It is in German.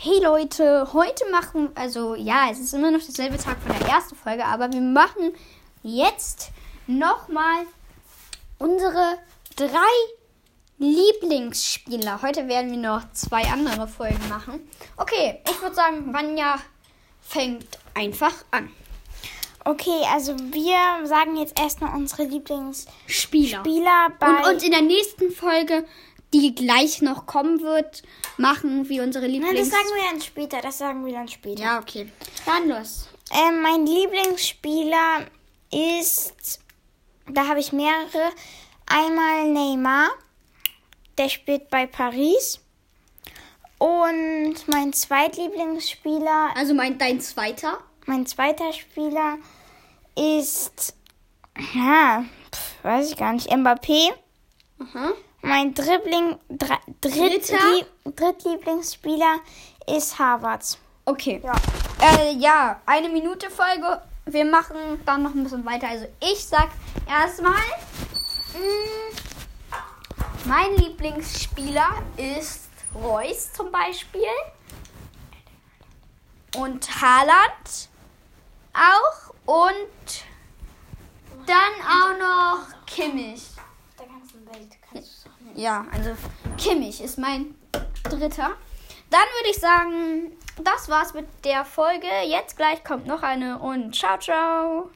Hey Leute, heute machen, also ja, es ist immer noch derselbe Tag von der ersten Folge, aber wir machen jetzt nochmal unsere drei Lieblingsspieler. Heute werden wir noch zwei andere Folgen machen. Okay, ich würde sagen, Vanja fängt einfach an. Okay, also wir sagen jetzt erstmal unsere Lieblingsspieler Spieler. bei. Und, und in der nächsten Folge, die gleich noch kommen wird, machen wir unsere Nein, Lieblings... das sagen wir dann später. Das sagen wir dann später. ja, okay. Dann los. Ähm, mein Lieblingsspieler ist. Da habe ich mehrere. Einmal Neymar. Der spielt bei Paris. Und mein zweitlieblingsspieler, Also mein, dein zweiter. mein zweiter Spieler ist. Ja, pf, weiß ich gar nicht. Mbappé. Aha. Mein Dribbling, dra, dritt, Drittlieblingsspieler ist Harvards. Okay. Ja. Äh, ja, eine Minute Folge. Wir machen dann noch ein bisschen weiter. Also ich sag erstmal, mh, mein Lieblingsspieler ist Reus zum Beispiel. Und Haaland auch. Und dann auch noch Kimmich. Ganzen Welt kannst Ja, also Kimmich ist mein dritter. Dann würde ich sagen, das war's mit der Folge. Jetzt gleich kommt noch eine und ciao, ciao.